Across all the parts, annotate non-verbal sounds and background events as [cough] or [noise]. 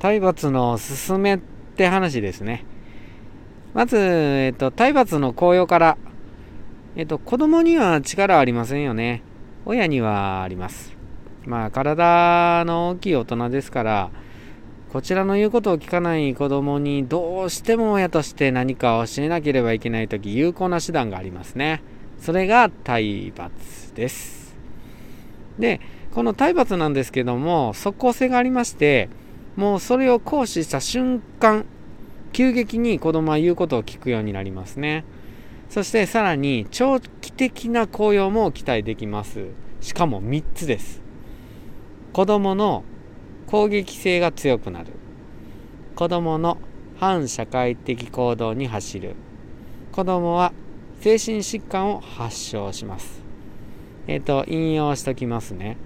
体罰の勧めって話ですね。まず、えっと、体罰の効用から。えっと、子供には力ありませんよね。親にはあります。まあ、体の大きい大人ですから、こちらの言うことを聞かない子供にどうしても親として何かを教えなければいけないとき有効な手段がありますね。それが体罰です。で、この体罰なんですけども、即効性がありまして、もうそれを行使した瞬間、急激に子供は言うことを聞くようになりますね。そしてさらに長期的な効用も期待できます。しかも3つです。子供の攻撃性が強くなる。子供の反社会的行動に走る。子供は精神疾患を発症します。えっ、ー、と、引用しときますね。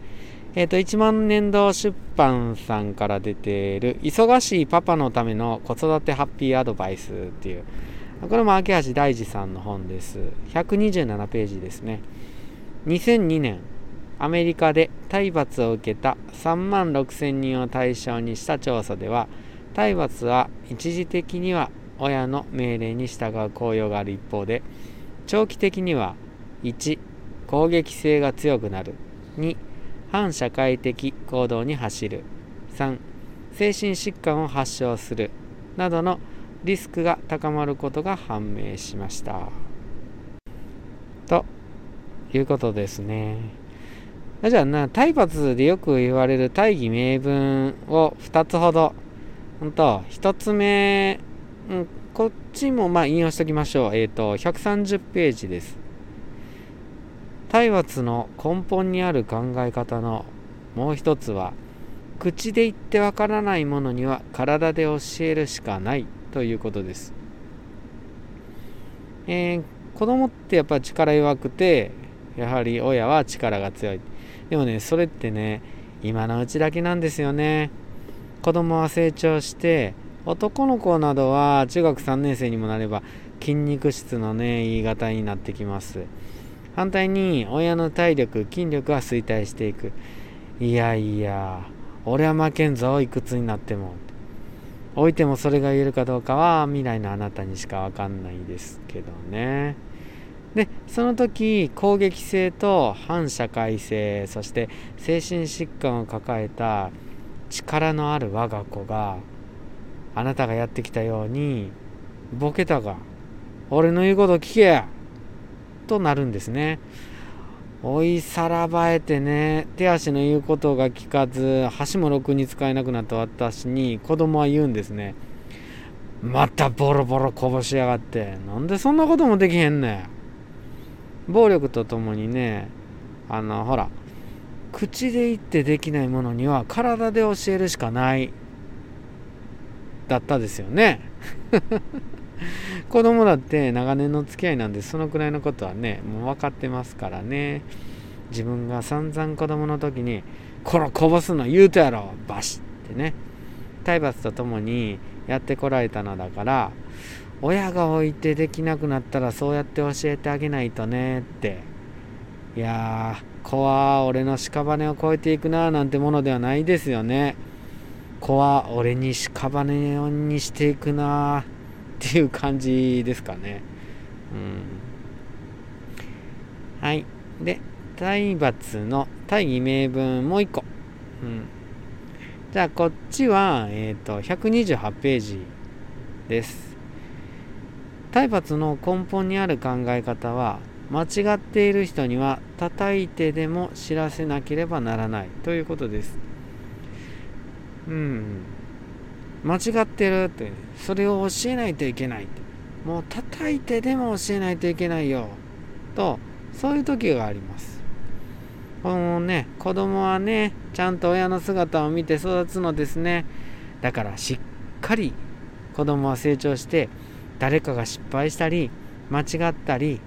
えっ、ー、と、1万年度出版さんから出ている、忙しいパパのための子育てハッピーアドバイスっていう、これも秋橋大二さんの本です。127ページですね。2002年、アメリカで体罰を受けた3万6千人を対象にした調査では、体罰は一時的には親の命令に従う効用がある一方で、長期的には1、攻撃性が強くなる。2、反社会的行動に走る。3、精神疾患を発症する。などのリスクが高まることが判明しました。ということですね。じゃあな、体罰でよく言われる大義名分を2つほど。ほんと、1つ目、うん、こっちもまあ引用しておきましょう。えっ、ー、と、130ページです。体罰の根本にある考え方のもう一つは、口で言ってわからないものには体で教えるしかないということです。えー、子供ってやっぱ力弱くて、やはり親は力が強い。でもね、それってね、今のうちだけなんですよね。子供は成長して、男の子などは中学3年生にもなれば筋肉質のね、言い方になってきます。反対に親の体力、筋力は衰退していく。いやいや、俺は負けんぞ、いくつになっても。置いてもそれが言えるかどうかは未来のあなたにしかわかんないですけどね。で、その時、攻撃性と反社会性、そして精神疾患を抱えた力のある我が子があなたがやってきたように、ボケたが、俺の言うこと聞けとなるんですね。追いさらばえてね、手足の言うことが聞かず、箸もろくに使えなくなった私に子供は言うんですね。またボロボロこぼしやがって、なんでそんなこともできへんねん。暴力とともにね、あの、ほら、口で言ってできないものには体で教えるしかないだったですよね [laughs] 子供だって長年の付き合いなんでそのくらいのことはねもう分かってますからね自分が散々子供の時に「こらこぼすの言うとやろバシッ!」ってね体罰とともにやってこられたのだから親が置いてできなくなったらそうやって教えてあげないとねっていやー子は俺の屍を越えていくななんてものではないですよね。子は俺に屍にしていくなっていう感じですかね。うん。はい。で、体罰の大義名分もう一個。うん。じゃあ、こっちは、えっ、ー、と、128ページです。体罰の根本にある考え方は、間違っている人には叩いてでも知らせなければならないということです。うん間違ってるって。それを教えないといけないって。もう叩いてでも教えないといけないよ。とそういう時があります。このね子供はねちゃんと親の姿を見て育つのですね。だからしっかり子供は成長して誰かが失敗したり間違ったり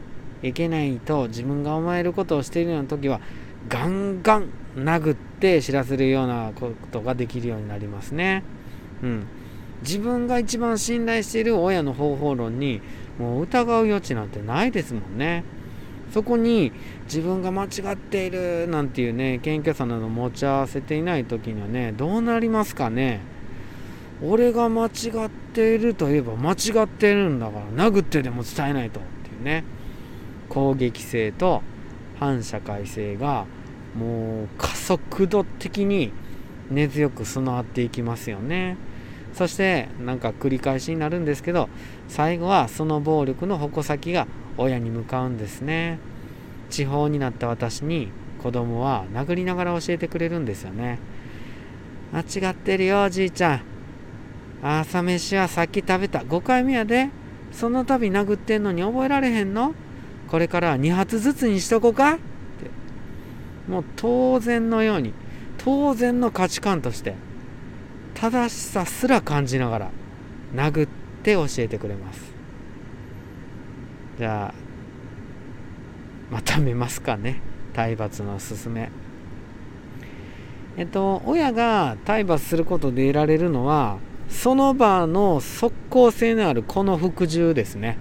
いけないと自分が思えることをしているような時はガンガン殴って知らせるようなことができるようになりますね。うん。自分が一番信頼している親の方法論にもう疑う余地なんてないですもんね。そこに自分が間違っているなんていうね、謙虚さなど持ち合わせていない時にはね、どうなりますかね。俺が間違っているといえば間違ってるんだから殴ってでも伝えないとっていうね攻撃性と反社会性がもう加速度的に根強く備わっていきますよねそしてなんか繰り返しになるんですけど最後はその暴力の矛先が親に向かうんですね。地方になった私に子供は殴りながら教えてくれるんですよね間違ってるよおじいちゃん。朝飯はさっき食べた。5回目やで。その度殴ってんのに覚えられへんの？これからは2発ずつにしとこうか？って。もう当然のように当然の価値観として正しさすら感じながら殴って教えてくれます。じゃあまとめますかね。体罰のすすめ。えっと親が体罰することで得られるのはその場の即効性のあるこの服従ですね。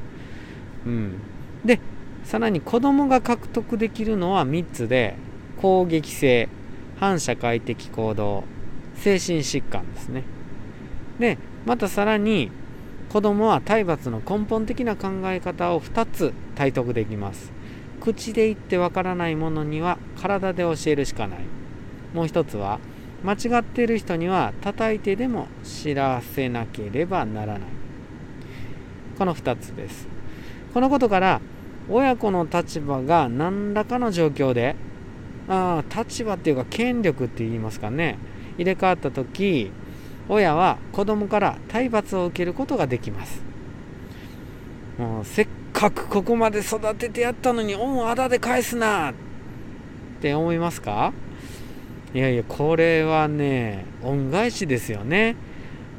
うん。でさらに子供が獲得できるのは3つで攻撃性反社会的行動精神疾患ですね。でまたさらに子供は体罰の根本的な考え方を2つ体得できます。口で言ってわからないものには体で教えるしかない。もう一つは間違っている人には叩いてでも知らせなければならない。この2つです。このことから親子の立場が何らかの状況であ立場っていうか権力って言いますかね。入れ替わった時親は子供から体罰を受けることができます。もうせっかくここまで育ててやったのに恩あだで返すなって思いますか？いやいやこれはね恩返しですよね。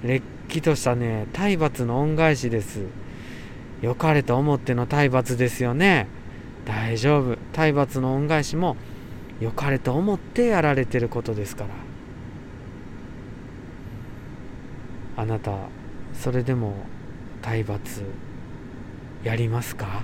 れっきとしたね体罰の恩返しです。良かれと思っての体罰ですよね。大丈夫。体罰の恩返しも良かれと思ってやられてることですから。あなたそれでも体罰やりますか？